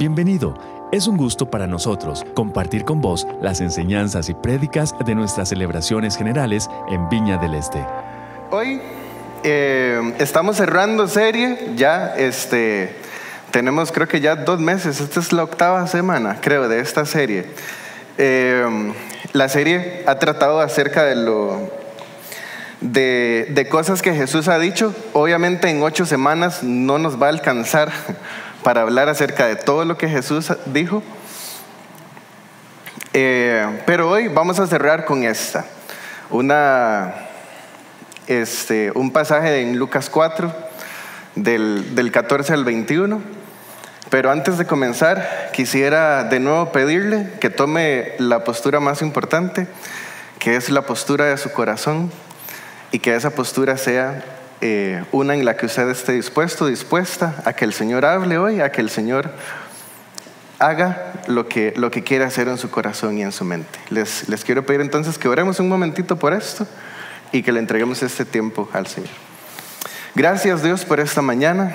Bienvenido. Es un gusto para nosotros compartir con vos las enseñanzas y prédicas de nuestras celebraciones generales en Viña del Este. Hoy eh, estamos cerrando serie, ya este, tenemos creo que ya dos meses, esta es la octava semana creo de esta serie. Eh, la serie ha tratado acerca de lo de, de, cosas que Jesús ha dicho. Obviamente en ocho semanas no nos va a alcanzar para hablar acerca de todo lo que Jesús dijo. Eh, pero hoy vamos a cerrar con esta, una, este, un pasaje en Lucas 4, del, del 14 al 21. Pero antes de comenzar, quisiera de nuevo pedirle que tome la postura más importante, que es la postura de su corazón y que esa postura sea eh, una en la que usted esté dispuesto, dispuesta a que el Señor hable hoy, a que el Señor haga lo que, lo que quiere hacer en su corazón y en su mente. Les, les quiero pedir entonces que oremos un momentito por esto y que le entreguemos este tiempo al Señor. Gracias Dios por esta mañana,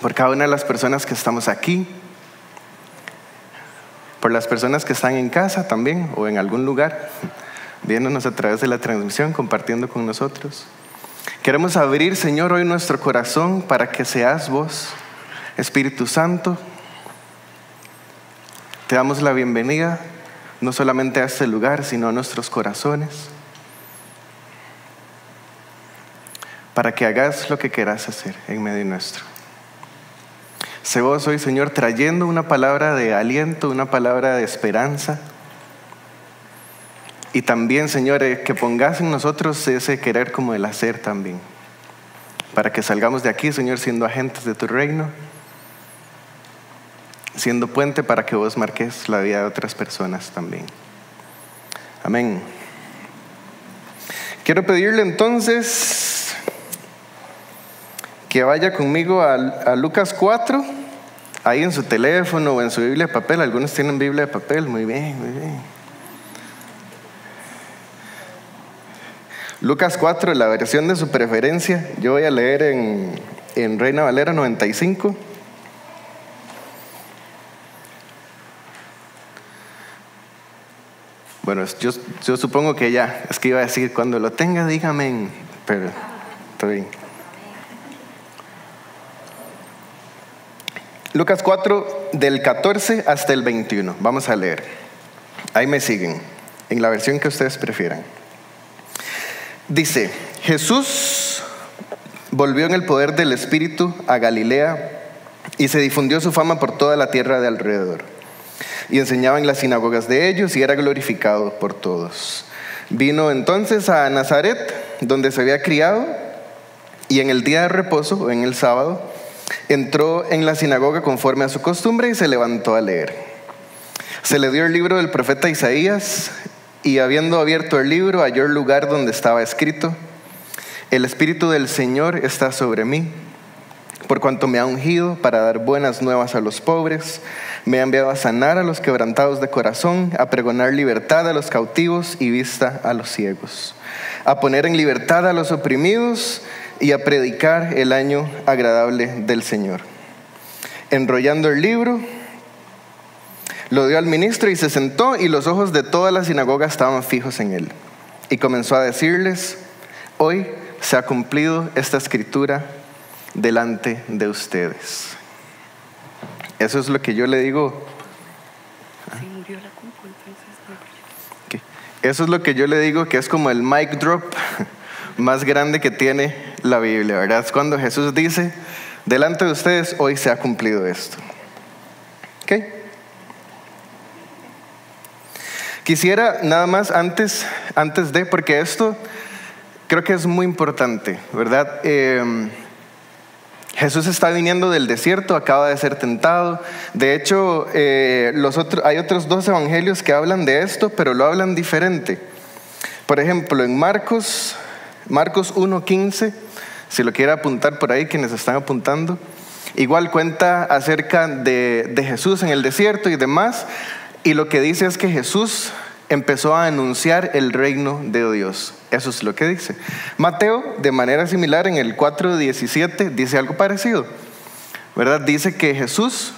por cada una de las personas que estamos aquí, por las personas que están en casa también o en algún lugar viéndonos a través de la transmisión, compartiendo con nosotros. Queremos abrir, Señor, hoy nuestro corazón para que seas vos, Espíritu Santo. Te damos la bienvenida, no solamente a este lugar, sino a nuestros corazones, para que hagas lo que quieras hacer en medio nuestro. Sé vos hoy, Señor, trayendo una palabra de aliento, una palabra de esperanza y también, Señor, eh, que pongas en nosotros ese querer como el hacer también. Para que salgamos de aquí, Señor, siendo agentes de tu reino, siendo puente para que vos marques la vida de otras personas también. Amén. Quiero pedirle entonces que vaya conmigo a, a, Lucas 4, ahí en su teléfono o en su Biblia de papel. Algunos tienen Biblia de papel, muy bien, muy bien. Lucas 4, la versión de su preferencia, yo voy a leer en, en Reina Valera 95. Bueno, yo, yo, supongo que ya, es que iba a decir, cuando lo tenga, dígame, pero está bien. Lucas 4, del 14 hasta el 21, vamos a leer. Ahí me siguen, en la versión que ustedes prefieran. Dice, Jesús volvió en el poder del Espíritu a Galilea y se difundió su fama por toda la tierra de alrededor. Y enseñaba en las sinagogas de ellos y era glorificado por todos. Vino entonces a Nazaret, donde se había criado, y en el día de reposo, o en el sábado, entró en la sinagoga conforme a su costumbre y se levantó a leer. Se le dio el libro del profeta Isaías y habiendo abierto el libro halló el lugar donde estaba escrito, el Espíritu del Señor está sobre mí, por cuanto me ha ungido para dar buenas nuevas a los pobres, me ha enviado a sanar a los quebrantados de corazón, a pregonar libertad a los cautivos y vista a los ciegos, a poner en libertad a los oprimidos y a predicar el año agradable del Señor. Enrollando el libro, lo dio al ministro y se sentó y los ojos de toda la sinagoga estaban fijos en él. Y comenzó a decirles, hoy se ha cumplido esta escritura delante de ustedes. Eso es lo que yo le digo. Eso es lo que yo le digo que es como el mic drop más grande que tiene la Biblia, ¿verdad? Es cuando Jesús dice, delante de ustedes hoy se ha cumplido esto. ¿Ok? Quisiera nada más antes, antes de, porque esto creo que es muy importante, ¿verdad? Em, Jesús está viniendo del desierto, acaba de ser tentado. De hecho, eh, hay otros dos evangelios que hablan de esto, pero lo hablan diferente. Por ejemplo, en Marcos, Marcos 1.15, si lo quiere apuntar por ahí, quienes están apuntando, igual cuenta acerca de Jesús en el desierto y demás. Y lo que dice es que Jesús empezó a anunciar el reino de Dios. Eso es lo que dice. Mateo, de manera similar, en el 4.17, dice algo parecido. ¿Verdad? Dice que Jesús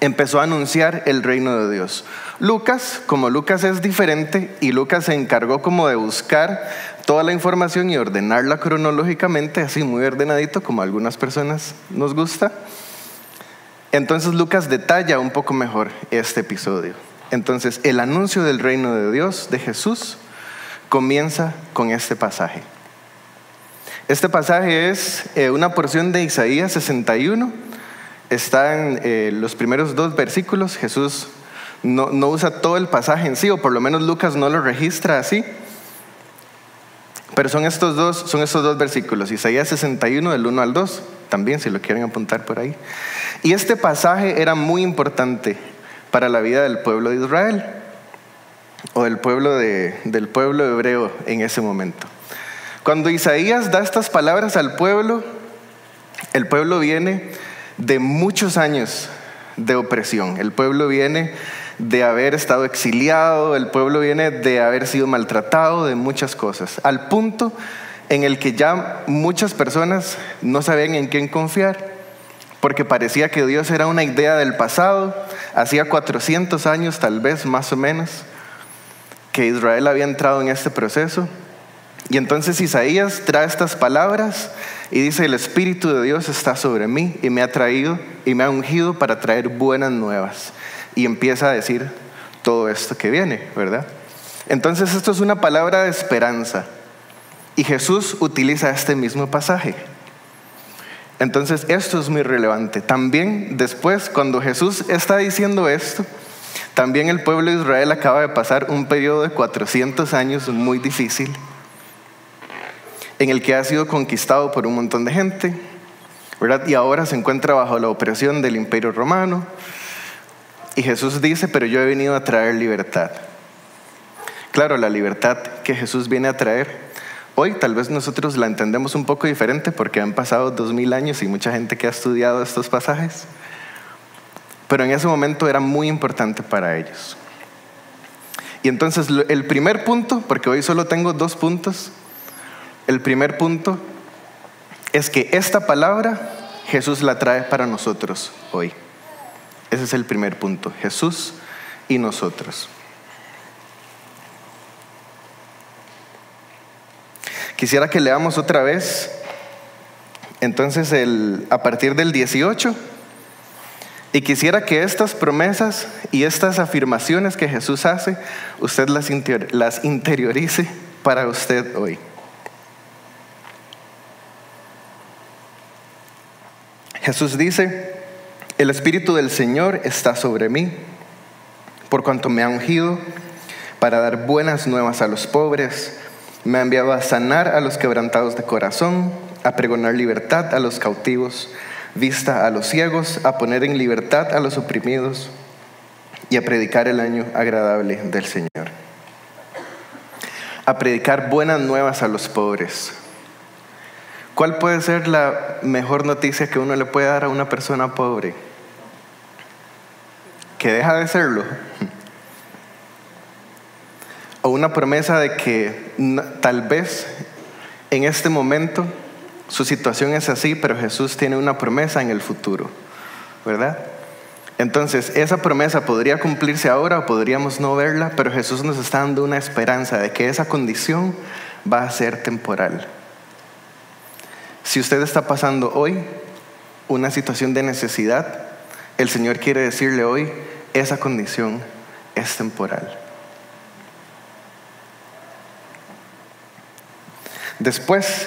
empezó a anunciar el reino de Dios. Lucas, como Lucas es diferente y Lucas se encargó como de buscar toda la información y ordenarla cronológicamente, así muy ordenadito como a algunas personas nos gusta. Entonces Lucas detalla un poco mejor este episodio. Entonces el anuncio del reino de Dios, de Jesús, comienza con este pasaje. Este pasaje es eh, una porción de Isaías 61 está en eh, los primeros dos versículos. Jesús no, usa todo el pasaje en sí, o por lo menos Lucas no lo registra así. Pero son estos dos, son estos dos versículos, Isaías 61 del 1 al 2, también si lo quieren apuntar por ahí. Y este pasaje era muy importante para la vida del pueblo de Israel, o del pueblo, del pueblo hebreo en ese momento. Cuando Isaías da estas palabras al pueblo, el pueblo viene de muchos años de opresión. El pueblo viene de haber estado exiliado, el pueblo viene de haber sido maltratado, de muchas cosas, al punto en el que ya muchas personas no sabían en quién confiar, porque parecía que Dios era una idea del pasado, hacía 400 años tal vez más o menos, que Israel había entrado en este proceso. Y entonces Isaías trae estas palabras y dice, el Espíritu de Dios está sobre mí y me ha traído y me ha ungido para traer buenas nuevas. Y empieza a decir todo esto que viene, ¿verdad? Entonces esto es una palabra de esperanza. Y Jesús utiliza este mismo pasaje. Entonces esto es muy relevante. También después, cuando Jesús está diciendo esto, también el pueblo de Israel acaba de pasar un periodo de 400 años muy difícil en el que ha sido conquistado por un montón de gente, ¿verdad? Y ahora se encuentra bajo la opresión del imperio romano. Y Jesús dice, pero yo he venido a traer libertad. Claro, la libertad que Jesús viene a traer, hoy tal vez nosotros la entendemos un poco diferente porque han pasado dos mil años y mucha gente que ha estudiado estos pasajes, pero en ese momento era muy importante para ellos. Y entonces el primer punto, porque hoy solo tengo dos puntos, el primer punto es que esta palabra Jesús la trae para nosotros hoy. Ese es el primer punto, Jesús y nosotros. Quisiera que leamos otra vez, entonces el, a partir del 18, y quisiera que estas promesas y estas afirmaciones que Jesús hace, usted las, las interiorice para usted hoy. Jesús dice, el Espíritu del Señor está sobre mí, por cuanto me ha ungido para dar buenas nuevas a los pobres, me ha enviado a sanar a los quebrantados de corazón, a pregonar libertad a los cautivos, vista a los ciegos, a poner en libertad a los oprimidos y a predicar el año agradable del Señor. A predicar buenas nuevas a los pobres. ¿Cuál puede ser la mejor noticia que uno le puede dar a una persona pobre? Que deja de serlo. O una promesa de que tal vez en este momento su situación es así, pero Jesús tiene una promesa en el futuro, ¿verdad? Entonces, esa promesa podría cumplirse ahora o podríamos no verla, pero Jesús nos está dando una esperanza de que esa condición va a ser temporal. Si usted está pasando hoy una situación de necesidad, el Señor quiere decirle hoy, esa condición es temporal. Después,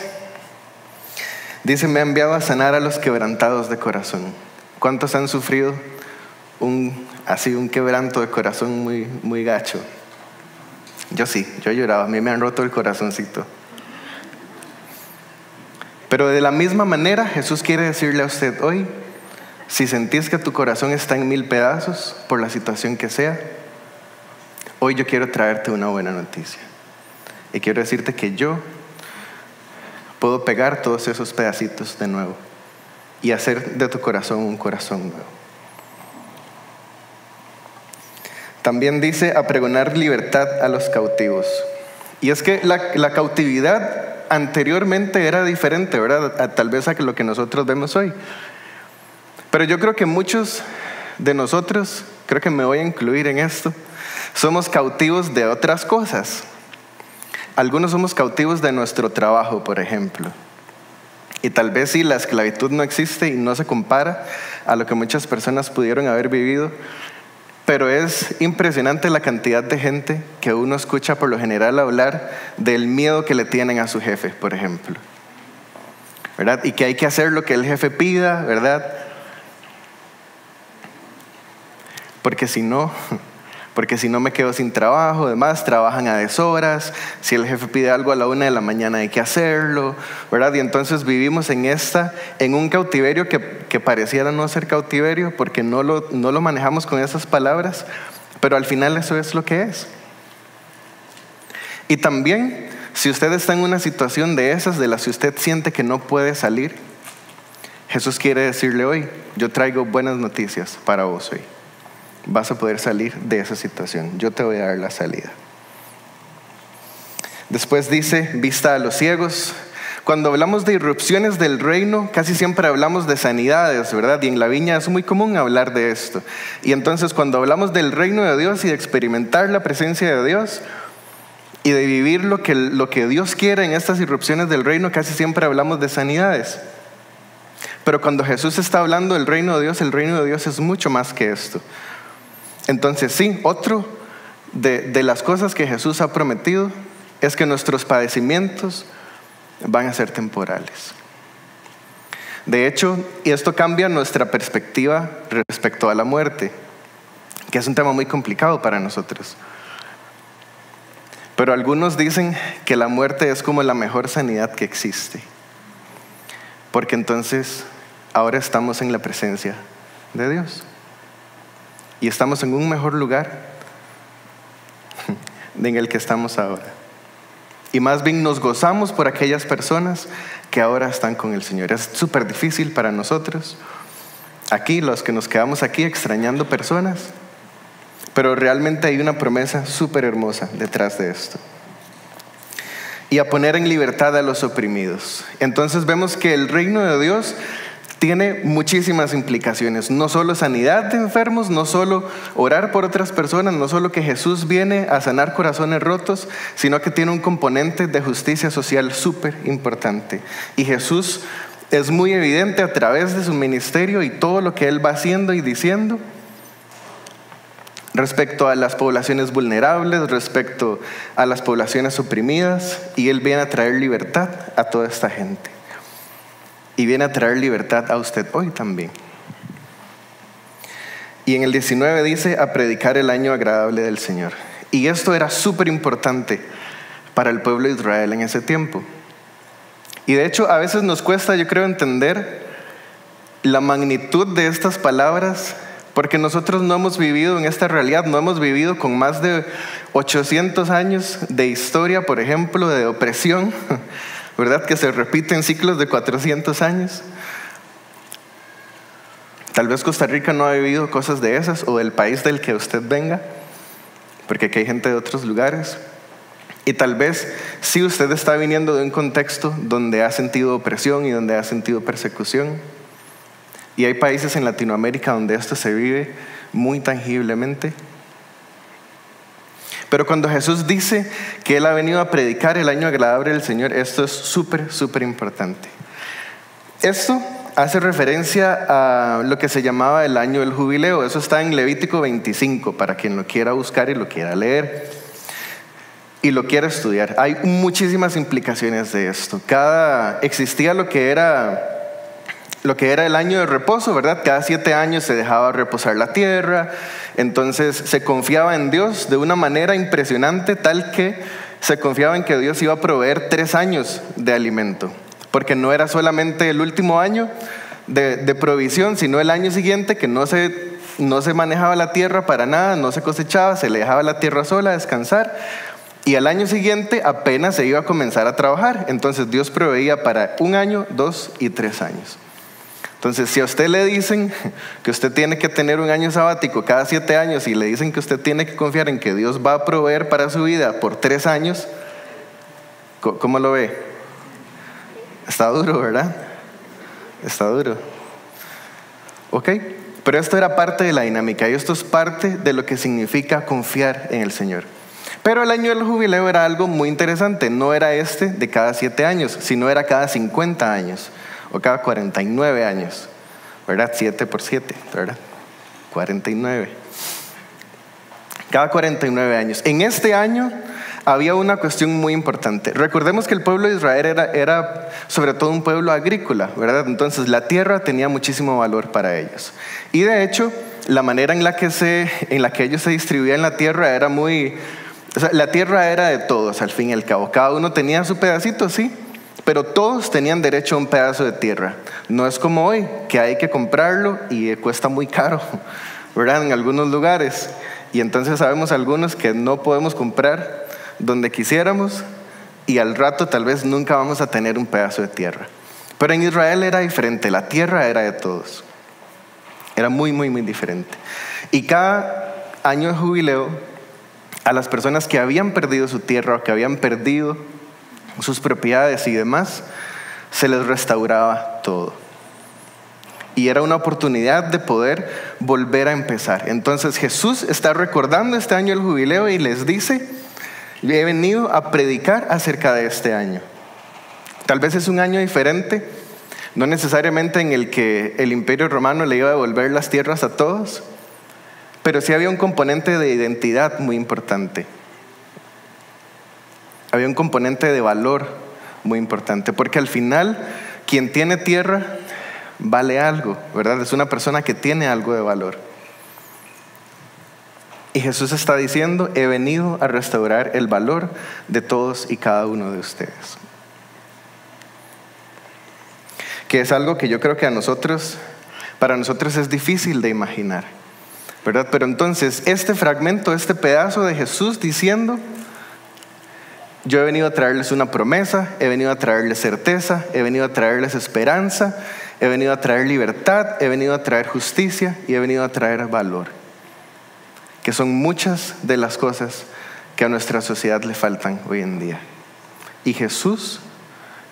dice, me ha enviado a sanar a los quebrantados de corazón. ¿Cuántos han sufrido un, así un quebranto de corazón muy, muy gacho? Yo sí, yo he llorado, a mí me han roto el corazoncito. Pero de la misma manera Jesús quiere decirle a usted hoy, si sentís que tu corazón está en mil pedazos por la situación que sea, hoy yo quiero traerte una buena noticia. Y quiero decirte que yo puedo pegar todos esos pedacitos de nuevo y hacer de tu corazón un corazón nuevo. También dice a pregonar libertad a los cautivos. Y es que la, la cautividad anteriormente era diferente, ¿verdad? tal vez a lo que nosotros vemos hoy. Pero yo creo que muchos de nosotros, creo que me voy a incluir en esto, somos cautivos de otras cosas. Algunos somos cautivos de nuestro trabajo, por ejemplo. Y tal vez sí, la esclavitud no existe y no se compara a lo que muchas personas pudieron haber vivido, pero es impresionante la cantidad de gente que uno escucha por lo general hablar del miedo que le tienen a su jefe, por ejemplo. ¿Verdad? Y que hay que hacer lo que el jefe pida, ¿verdad? Porque si no, porque si no me quedo sin trabajo, además trabajan a deshoras, si el jefe pide algo a la una de la mañana hay que hacerlo, ¿verdad? Y entonces vivimos en esta, en un cautiverio que, pareciera no ser cautiverio porque no lo, no lo manejamos con esas palabras, pero al final eso es lo que es. Y también, si usted está en una situación de esas de las que usted siente que no puede salir, Jesús quiere decirle hoy, yo traigo buenas noticias para vos hoy vas a poder salir de esa situación. Yo te voy a dar la salida. Después dice, vista a los ciegos. Cuando hablamos de irrupciones del reino, casi siempre hablamos de sanidades, ¿verdad? Y en la viña es muy común hablar de esto. Y entonces cuando hablamos del reino de Dios y de experimentar la presencia de Dios y de vivir lo que, lo que Dios quiere en estas irrupciones del reino, casi siempre hablamos de sanidades. Pero cuando Jesús está hablando del reino de Dios, el reino de Dios es mucho más que esto. Entonces sí, otro de, las cosas que Jesús ha prometido es que nuestros padecimientos van a ser temporales. De hecho, y esto cambia nuestra perspectiva respecto a la muerte, que es un tema muy complicado para nosotros. Pero algunos dicen que la muerte es como la mejor sanidad que existe, porque entonces ahora estamos en la presencia de Dios y estamos en un mejor lugar en el que estamos ahora. Y más bien nos gozamos por aquellas personas que ahora están con el Señor. Es súper difícil para nosotros, aquí, los que nos quedamos aquí extrañando personas, pero realmente hay una promesa súper hermosa detrás de esto. Y a poner en libertad a los oprimidos. Entonces vemos que el reino de Dios tiene muchísimas implicaciones. No solo sanidad de enfermos, no solo orar por otras personas, no solo que Jesús viene a sanar corazones rotos, sino que tiene un componente de justicia social súper importante. Y Jesús es muy evidente a través de su ministerio y todo lo que Él va haciendo y diciendo respecto a las poblaciones vulnerables, respecto a las poblaciones oprimidas, y Él viene a traer libertad a toda esta gente y viene a traer libertad a usted hoy también. Y en el 19 dice, a predicar el año agradable del Señor. Y esto era súper importante para el pueblo de Israel en ese tiempo. Y de hecho a veces nos cuesta, yo creo, entender la magnitud de estas palabras, porque nosotros no hemos vivido en esta realidad, no hemos vivido con más de 800 años de historia, por ejemplo, de opresión ¿verdad? Que se repite en ciclos de 400 años. Tal vez Costa Rica no ha vivido cosas de esas o del país del que usted venga, porque aquí hay gente de otros lugares. Y tal vez si usted está viniendo de un contexto donde ha sentido opresión y donde ha sentido persecución. Y hay países en Latinoamérica donde esto se vive muy tangiblemente. Pero cuando Jesús dice que Él ha venido a predicar el año agradable del Señor, esto es súper, súper importante. Esto hace referencia a lo que se llamaba el año del jubileo. Eso está en Levítico 25, para quien lo quiera buscar y lo quiera leer y lo quiera estudiar. Hay muchísimas implicaciones de esto. Cada existía lo que era lo que era el año de reposo, ¿verdad? Cada siete años se dejaba reposar la tierra, entonces se confiaba en Dios de una manera impresionante, tal que se confiaba en que Dios iba a proveer tres años de alimento, porque no era solamente el último año de, provisión, sino el año siguiente que no se, no se manejaba la tierra para nada, no se cosechaba, se le dejaba la tierra sola a descansar. Y al año siguiente apenas se iba a comenzar a trabajar. Entonces Dios proveía para un año, dos y tres años. Entonces, si a usted le dicen que usted tiene que tener un año sabático cada siete años y le dicen que usted tiene que confiar en que Dios va a proveer para su vida por tres años, ¿cómo lo ve? Está duro, ¿verdad? Está duro. ¿Ok? Pero esto era parte de la dinámica y esto es parte de lo que significa confiar en el Señor. Pero el año del jubileo era algo muy interesante, no era este de cada siete años, sino era cada 50 años cada 49 años, ¿verdad? 7 por 7, ¿verdad? 49. Cada 49 años. En este año había una cuestión muy importante. Recordemos que el pueblo de Israel era, era, sobre todo un pueblo agrícola, ¿verdad? Entonces la tierra tenía muchísimo valor para ellos. Y de hecho, la manera en la que, se, en la que ellos se distribuían la tierra era muy... O sea, la tierra era de todos, al fin y al cabo. Cada uno tenía su pedacito, sí, pero todos tenían derecho a un pedazo de tierra. No es como hoy, que hay que comprarlo y cuesta muy caro, ¿verdad? En algunos lugares. Y entonces sabemos algunos que no podemos comprar donde quisiéramos y al rato tal vez nunca vamos a tener un pedazo de tierra. Pero en Israel era diferente, la tierra era de todos. Era muy, muy, muy diferente. Y cada año de jubileo, a las personas que habían perdido su tierra o que habían perdido sus propiedades y demás, se les restauraba todo. Y era una oportunidad de poder volver a empezar. Entonces Jesús está recordando este año el jubileo y les dice, he venido a predicar acerca de este año. Tal vez es un año diferente, no necesariamente en el que el imperio romano le iba a devolver las tierras a todos, pero sí había un componente de identidad muy importante. Había un componente de valor muy importante, porque al final quien tiene tierra vale algo, ¿verdad? Es una persona que tiene algo de valor. Y Jesús está diciendo, he venido a restaurar el valor de todos y cada uno de ustedes. Que es algo que yo creo que a nosotros, para nosotros es difícil de imaginar, ¿verdad? Pero entonces, este fragmento, este pedazo de Jesús diciendo, yo he venido a traerles una promesa, he venido a traerles certeza, he venido a traerles esperanza, he venido a traer libertad, he venido a traer justicia y he venido a traer valor que son muchas de las cosas que a nuestra sociedad le faltan hoy en día. Y Jesús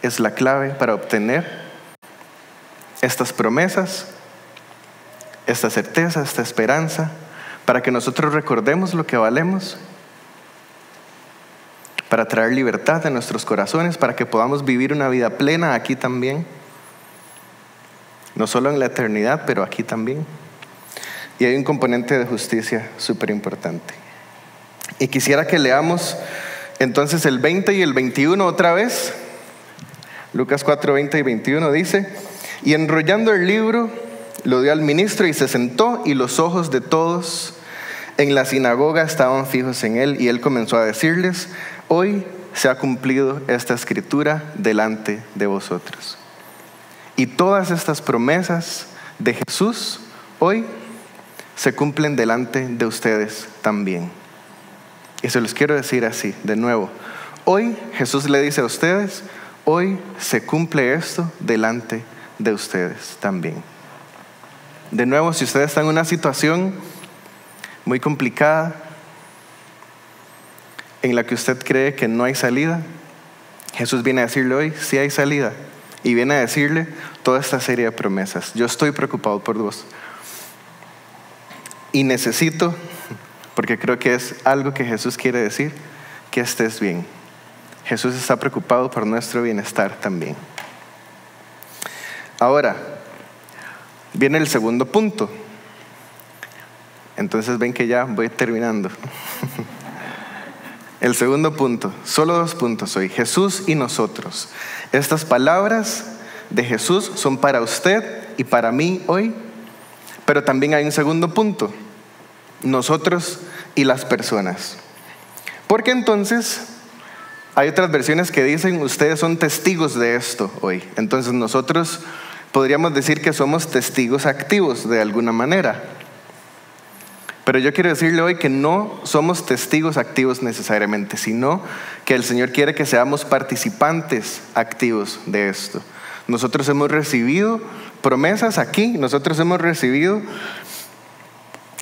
es la clave para obtener estas promesas, esta certeza, esta esperanza, para que nosotros recordemos lo que valemos, para traer libertad en nuestros corazones, para que podamos vivir una vida plena aquí también, no solo en la eternidad, pero aquí también. Y hay un componente de justicia súper importante. Y quisiera que leamos entonces el 20 y el 21 otra vez. Lucas 4, 20 y 21 dice, y enrollando el libro, lo dio al ministro y se sentó y los ojos de todos en la sinagoga estaban fijos en él y él comenzó a decirles, hoy se ha cumplido esta escritura delante de vosotros. Y todas estas promesas de Jesús hoy se cumplen delante de ustedes también. Y se los quiero decir así, de nuevo. Hoy Jesús le dice a ustedes, hoy se cumple esto delante de ustedes también. De nuevo, si ustedes están en una situación muy complicada, en la que usted cree que no hay salida, Jesús viene a decirle hoy, sí hay salida. Y viene a decirle toda esta serie de promesas. Yo estoy preocupado por vos. Y necesito, porque creo que es algo que Jesús quiere decir, que estés bien. Jesús está preocupado por nuestro bienestar también. Ahora, viene el segundo punto. Entonces ven que ya voy terminando. El segundo punto, solo dos puntos hoy, Jesús y nosotros. Estas palabras de Jesús son para usted y para mí hoy, pero también hay un segundo punto nosotros y las personas. Porque entonces hay otras versiones que dicen, ustedes son testigos de esto hoy. Entonces nosotros podríamos decir que somos testigos activos de alguna manera. Pero yo quiero decirle hoy que no somos testigos activos necesariamente, sino que el Señor quiere que seamos participantes activos de esto. Nosotros hemos recibido promesas aquí, nosotros hemos recibido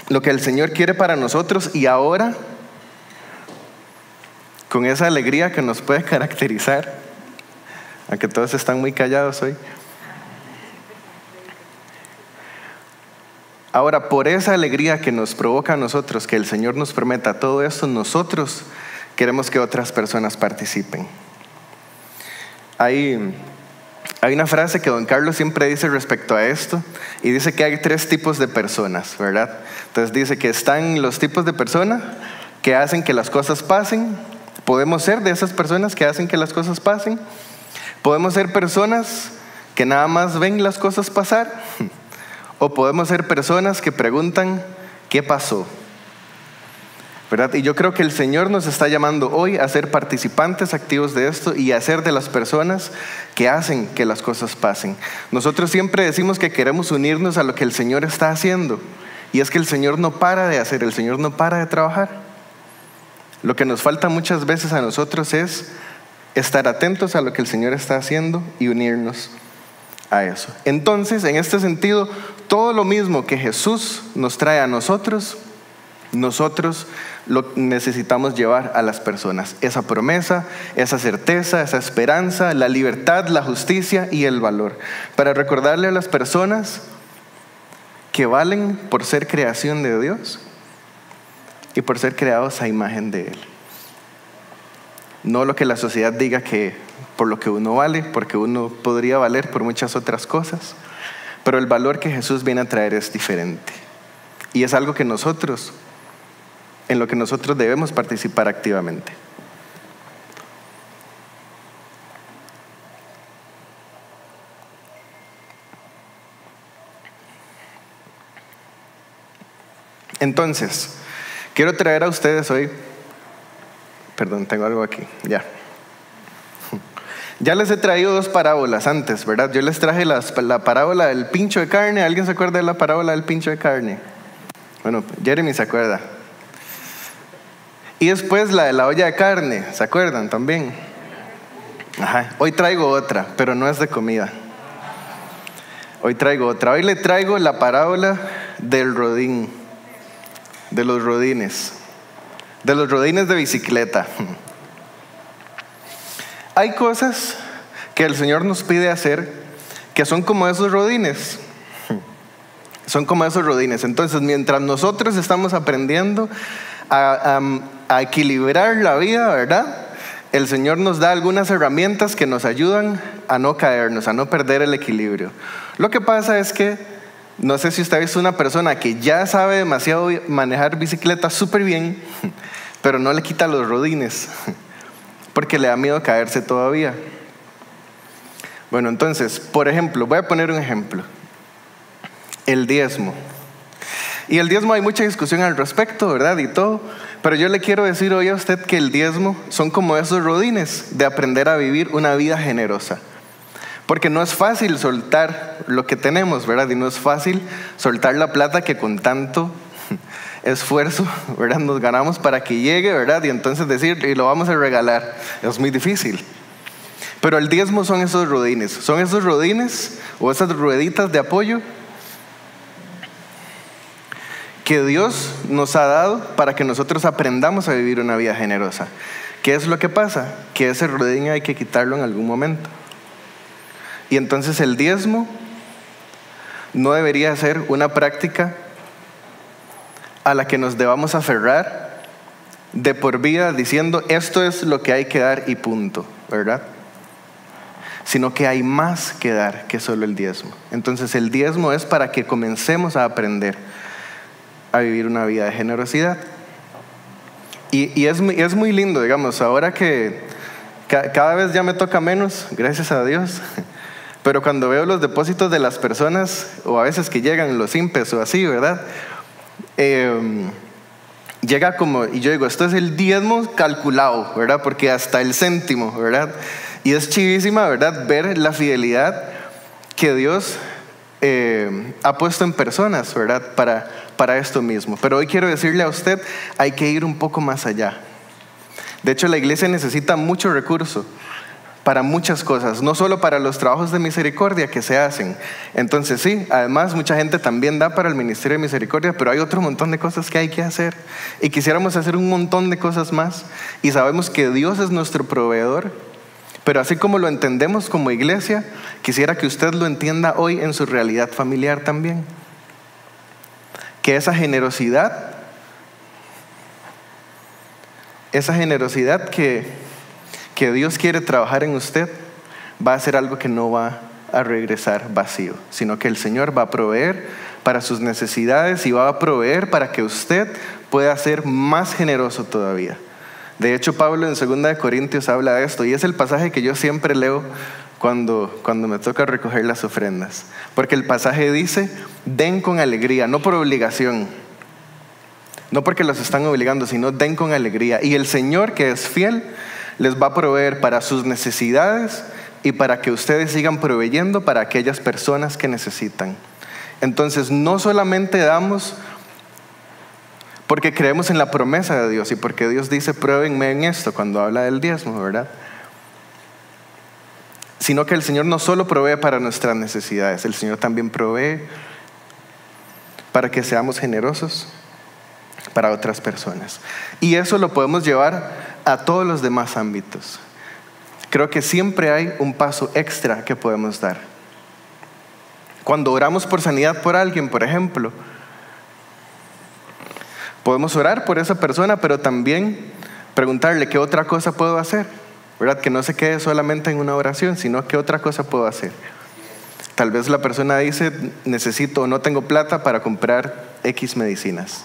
lo que el Señor quiere para nosotros y ahora, con esa alegría que nos puede caracterizar, aunque todos están muy callados hoy, Ahora, por esa alegría que nos provoca a nosotros, que el Señor nos prometa todo esto, nosotros queremos que otras personas participen. Hay, hay una frase que don Carlos siempre dice respecto a esto, y dice que hay tres tipos de personas, ¿verdad? Entonces dice que están los tipos de personas que hacen que las cosas pasen, podemos ser de esas personas que hacen que las cosas pasen, podemos ser personas que nada más ven las cosas pasar, o podemos ser personas que preguntan, ¿qué pasó? ¿Verdad? Y yo creo que el Señor nos está llamando hoy a ser participantes activos de esto y a ser de las personas que hacen que las cosas pasen. Nosotros siempre decimos que queremos unirnos a lo que el Señor está haciendo. Y es que el Señor no para de hacer, el Señor no para de trabajar. Lo que nos falta muchas veces a nosotros es estar atentos a lo que el Señor está haciendo y unirnos a eso. Entonces, en este sentido, todo lo mismo que Jesús nos trae a nosotros, nosotros lo necesitamos llevar a las personas. Esa promesa, esa certeza, esa esperanza, la libertad, la justicia y el valor. Para recordarle a las personas que valen por ser creación de Dios y por ser creados a imagen de Él. No lo que la sociedad diga que por lo que uno vale, porque uno podría valer por muchas otras cosas, pero el valor que Jesús viene a traer es diferente. Y es algo que nosotros, en lo que nosotros debemos participar activamente. Entonces, quiero traer a ustedes hoy, perdón, tengo algo aquí, ya. Ya les he traído dos parábolas antes, ¿verdad? Yo les traje la parábola del pincho de carne. ¿Alguien se acuerda de la parábola del pincho de carne? Bueno, Jeremy se acuerda. Y después la de la olla de carne, ¿se acuerdan también? Hoy traigo otra, pero no es de comida. Hoy traigo otra. Hoy le traigo la parábola del rodín, de los rodines, de los rodines de bicicleta. Hay cosas que el Señor nos pide hacer que son como esos rodines. Son como esos rodines. Entonces, mientras nosotros estamos aprendiendo a, equilibrar la vida, ¿verdad? El Señor nos da algunas herramientas que nos ayudan a no caernos, a no perder el equilibrio. Lo que pasa es que, no sé si usted es una persona que ya sabe demasiado manejar bicicleta súper bien, pero no le quita los rodines porque le da miedo caerse todavía. Bueno, entonces, por ejemplo, voy a poner un ejemplo. El diezmo. Y el diezmo hay mucha discusión al respecto, ¿verdad? Y todo. Pero yo le quiero decir hoy a usted que el diezmo son como esos rodines de aprender a vivir una vida generosa. Porque no es fácil soltar lo que tenemos, ¿verdad? Y no es fácil soltar la plata que con tanto esfuerzo, ¿verdad? Nos ganamos para que llegue, ¿verdad? Y entonces decir, y lo vamos a regalar. Es muy difícil. Pero el diezmo son esos rodines, son esos rodines o esas rueditas de apoyo que Dios nos ha dado para que nosotros aprendamos a vivir una vida generosa. ¿Qué es lo que pasa? Que ese rodín hay que quitarlo en algún momento. Y entonces el diezmo no debería ser una práctica a la que nos debamos aferrar de por vida diciendo esto es lo que hay que dar y punto, ¿verdad? Sino que hay más que dar que solo el diezmo. Entonces el diezmo es para que comencemos a aprender a vivir una vida de generosidad. Y, es, es, muy lindo, digamos, ahora que cada vez ya me toca menos, gracias a Dios, pero cuando veo los depósitos de las personas, o a veces que llegan los impes o así, ¿verdad? Em, llega como, y yo digo, esto es el diezmo calculado, ¿verdad? Porque hasta el céntimo, ¿verdad? Y es chivísima, ¿verdad? Ver la fidelidad que Dios eh, ha puesto en personas, ¿verdad? Para, para esto mismo. Pero hoy quiero decirle a usted, hay que ir un poco más allá. De hecho, la iglesia necesita mucho recurso para muchas cosas, no solo para los trabajos de misericordia que se hacen. Entonces sí, además mucha gente también da para el Ministerio de Misericordia, pero hay otro montón de cosas que hay que hacer y quisiéramos hacer un montón de cosas más y sabemos que Dios es nuestro proveedor, pero así como lo entendemos como iglesia, quisiera que usted lo entienda hoy en su realidad familiar también. que esa generosidad, esa generosidad que, que Dios quiere trabajar en usted, va a ser algo que no va a regresar vacío, sino que el Señor va a proveer para sus necesidades y va a proveer para que usted pueda ser más generoso todavía. De hecho, Pablo en 2 Corintios habla de esto y es el pasaje que yo siempre leo cuando, cuando me toca recoger las ofrendas. Porque el pasaje dice, den con alegría, no por obligación, no porque los están obligando, sino den con alegría. Y el Señor que es fiel les va a proveer para sus necesidades y para que ustedes sigan proveyendo para aquellas personas que necesitan. Entonces, no solamente damos porque creemos en la promesa de Dios y porque Dios dice, pruébenme en esto cuando habla del diezmo, ¿verdad? Sino que el Señor no solo provee para nuestras necesidades, el Señor también provee para que seamos generosos para otras personas. Y eso lo podemos llevar a todos los demás ámbitos. Creo que siempre hay un paso extra que podemos dar. Cuando oramos por sanidad por alguien, por ejemplo, podemos orar por esa persona, pero también preguntarle qué otra cosa puedo hacer, ¿verdad? Que no se quede solamente en una oración, sino qué otra cosa puedo hacer. Tal vez la persona dice, necesito o no tengo plata para comprar X medicinas.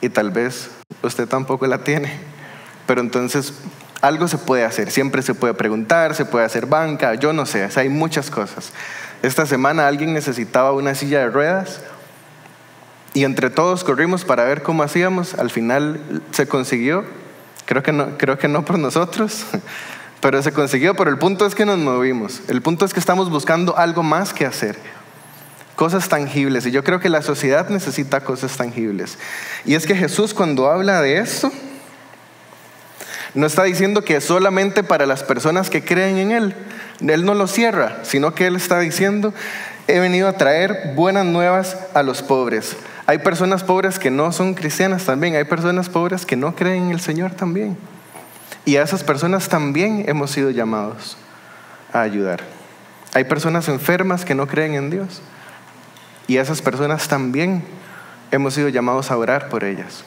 Y tal vez usted tampoco la tiene. Pero entonces algo se puede hacer. Siempre se puede preguntar, se puede hacer banca, yo no sé, hay muchas cosas. Esta semana alguien necesitaba una silla de ruedas y entre todos corrimos para ver cómo hacíamos. Al final se consiguió. Creo que no, creo que no por nosotros, pero se consiguió. Pero el punto es que nos movimos. El punto es que estamos buscando algo más que hacer. Cosas tangibles. Y yo creo que la sociedad necesita cosas tangibles. Y es que Jesús cuando habla de esto, no está diciendo que solamente para las personas que creen en Él. Él no lo cierra, sino que Él está diciendo, he venido a traer buenas nuevas a los pobres. Hay personas pobres que no son cristianas también, hay personas pobres que no creen en el Señor también. Y a esas personas también hemos sido llamados a ayudar. Hay personas enfermas que no creen en Dios. Y a esas personas también hemos sido llamados a orar por ellas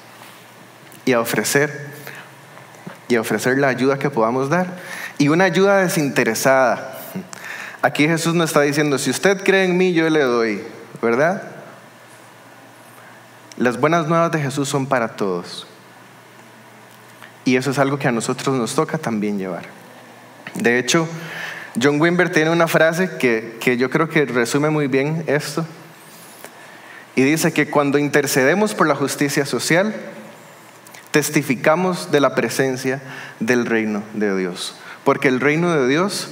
y a ofrecer y ofrecer la ayuda que podamos dar. Y una ayuda desinteresada. Aquí Jesús nos está diciendo, si usted cree en mí, yo le doy, ¿verdad? Las buenas nuevas de Jesús son para todos. Y eso es algo que a nosotros nos toca también llevar. De hecho, John Wimber tiene una frase que, que yo creo que resume muy bien esto. Y dice que cuando intercedemos por la justicia social, testificamos de la presencia del reino de Dios. Porque el reino de Dios,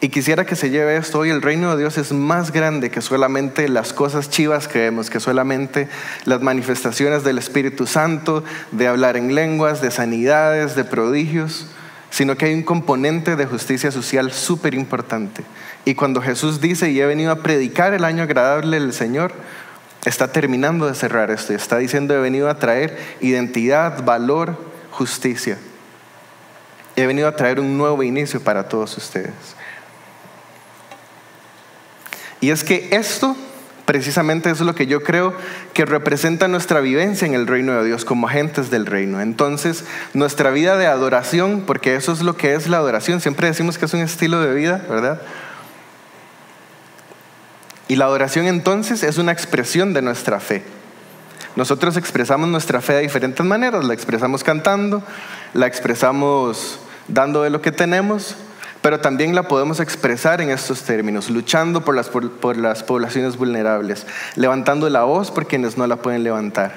y quisiera que se lleve esto hoy, el reino de Dios es más grande que solamente las cosas chivas que vemos, que solamente las manifestaciones del Espíritu Santo, de hablar en lenguas, de sanidades, de prodigios, sino que hay un componente de justicia social súper importante. Y cuando Jesús dice, y he venido a predicar el año agradable del Señor, está terminando de cerrar esto está diciendo he venido a traer identidad, valor, justicia. He venido a traer un nuevo inicio para todos ustedes. Y es que esto precisamente es lo que yo creo que representa nuestra vivencia en el reino de Dios como agentes del reino. Entonces, nuestra vida de adoración, porque eso es lo que es la adoración, siempre decimos que es un estilo de vida, ¿verdad? Y la adoración entonces es una expresión de nuestra fe. Nosotros expresamos nuestra fe de diferentes maneras. La expresamos cantando, la expresamos dando de lo que tenemos, pero también la podemos expresar en estos términos, luchando por las, poblaciones vulnerables, levantando la voz por quienes no la pueden levantar.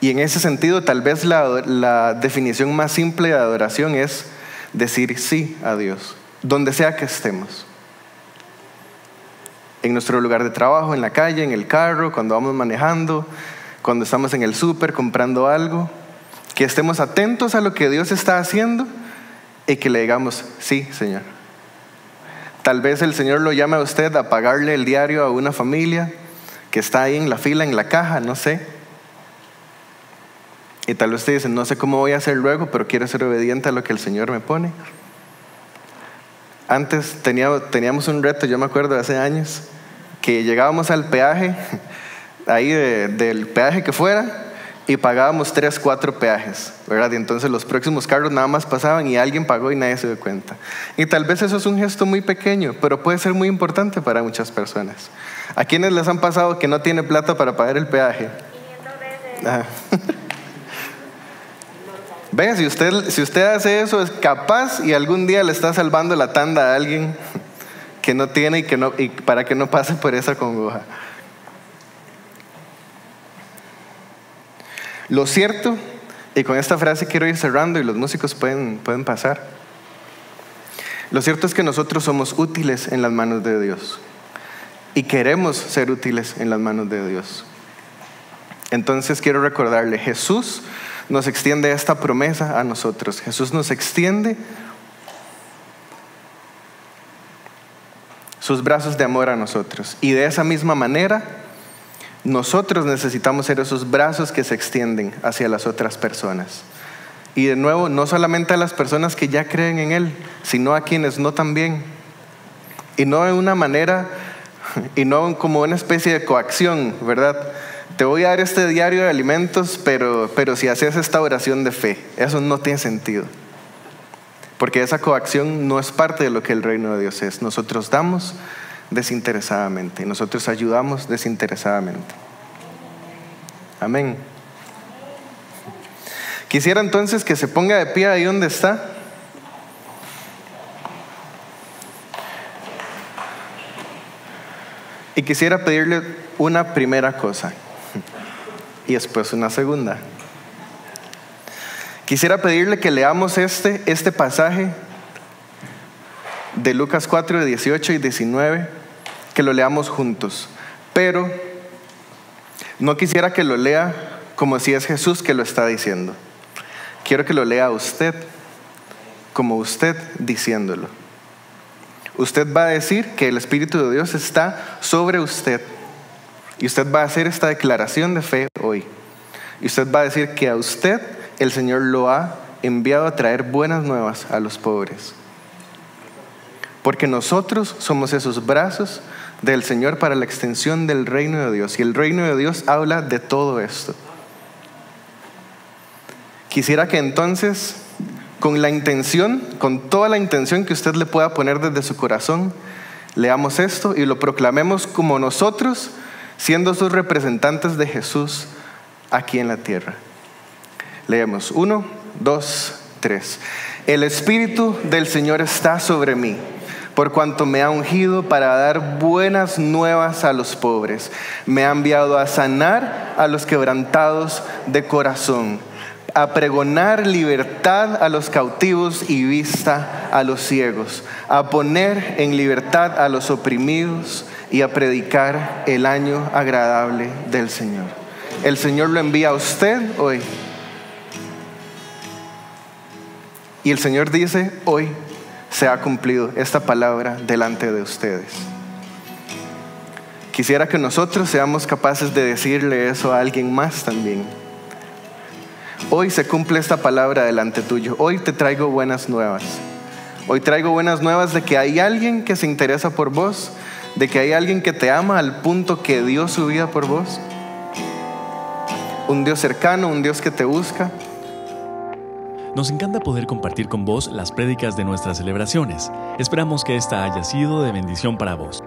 Y en ese sentido, tal vez la, la definición más simple de adoración es decir sí a Dios, donde sea que estemos en nuestro lugar de trabajo, en la calle, en el carro, cuando vamos manejando, cuando estamos en el súper comprando algo, que estemos atentos a lo que Dios está haciendo y que le digamos, sí, Señor. Tal vez el Señor lo llame a usted a pagarle el diario a una familia que está ahí en la fila, en la caja, no sé. Y tal vez usted dice, no sé cómo voy a hacer luego, pero quiero ser obediente a lo que el Señor me pone. Antes teníamos un reto, yo me acuerdo de hace años, que llegábamos al peaje, ahí del peaje que fuera, y pagábamos tres, cuatro peajes, ¿verdad? Y entonces los próximos carros nada más pasaban y alguien pagó y nadie se dio cuenta. Y tal vez eso es un gesto muy pequeño, pero puede ser muy importante para muchas personas. ¿A quienes les han pasado que no tiene plata para pagar el peaje? Venga, si usted, si usted hace eso, es capaz y algún día le está salvando la tanda a alguien que no tiene y, que no, y para que no pase por esa congoja. Lo cierto, y con esta frase quiero ir cerrando y los músicos pueden, pueden pasar, lo cierto es que nosotros somos útiles en las manos de Dios y queremos ser útiles en las manos de Dios. Entonces quiero recordarle, Jesús nos extiende esta promesa a nosotros. Jesús nos extiende sus brazos de amor a nosotros. Y de esa misma manera, nosotros necesitamos ser esos brazos que se extienden hacia las otras personas. Y de nuevo, no solamente a las personas que ya creen en Él, sino a quienes no también. Y no de una manera, y no como una especie de coacción, ¿verdad? Te voy a dar este diario de alimentos, pero, pero si haces esta oración de fe, eso no tiene sentido. Porque esa coacción no es parte de lo que el reino de Dios es. Nosotros damos desinteresadamente. Nosotros ayudamos desinteresadamente. Amén. Quisiera entonces que se ponga de pie ahí donde está. Y quisiera pedirle una primera cosa y después una segunda. Quisiera pedirle que leamos este, este pasaje de Lucas 4, 18 y 19 que lo leamos juntos, pero no quisiera que lo lea como si es Jesús que lo está diciendo. Quiero que lo lea usted como usted diciéndolo. Usted va a decir que el Espíritu de Dios está sobre usted y usted va a hacer esta declaración de fe hoy. Y usted va a decir que a usted el Señor lo ha enviado a traer buenas nuevas a los pobres. Porque nosotros somos esos brazos del Señor para la extensión del reino de Dios. Y el reino de Dios habla de todo esto. Quisiera que entonces, con la intención, con toda la intención que usted le pueda poner desde su corazón, leamos esto y lo proclamemos como nosotros, siendo sus representantes de Jesús aquí en la tierra. Leemos uno, dos, tres. El Espíritu del Señor está sobre mí por cuanto me ha ungido para dar buenas nuevas a los pobres. Me ha enviado a sanar a los quebrantados de corazón, a pregonar libertad a los cautivos y vista a los ciegos, a poner en libertad a los oprimidos y a predicar el año agradable del Señor. El Señor lo envía a usted hoy. Y el Señor dice hoy, se ha cumplido esta palabra delante de ustedes. Quisiera que nosotros seamos capaces de decirle eso a alguien más también. Hoy se cumple esta palabra delante tuyo. Hoy te traigo buenas nuevas. Hoy traigo buenas nuevas de que hay alguien que se interesa por vos, de que hay alguien que te ama al punto que dio su vida por vos. Un Dios cercano, un Dios que te busca, nos encanta poder compartir con vos las prédicas de nuestras celebraciones. Esperamos que esta haya sido de bendición para vos.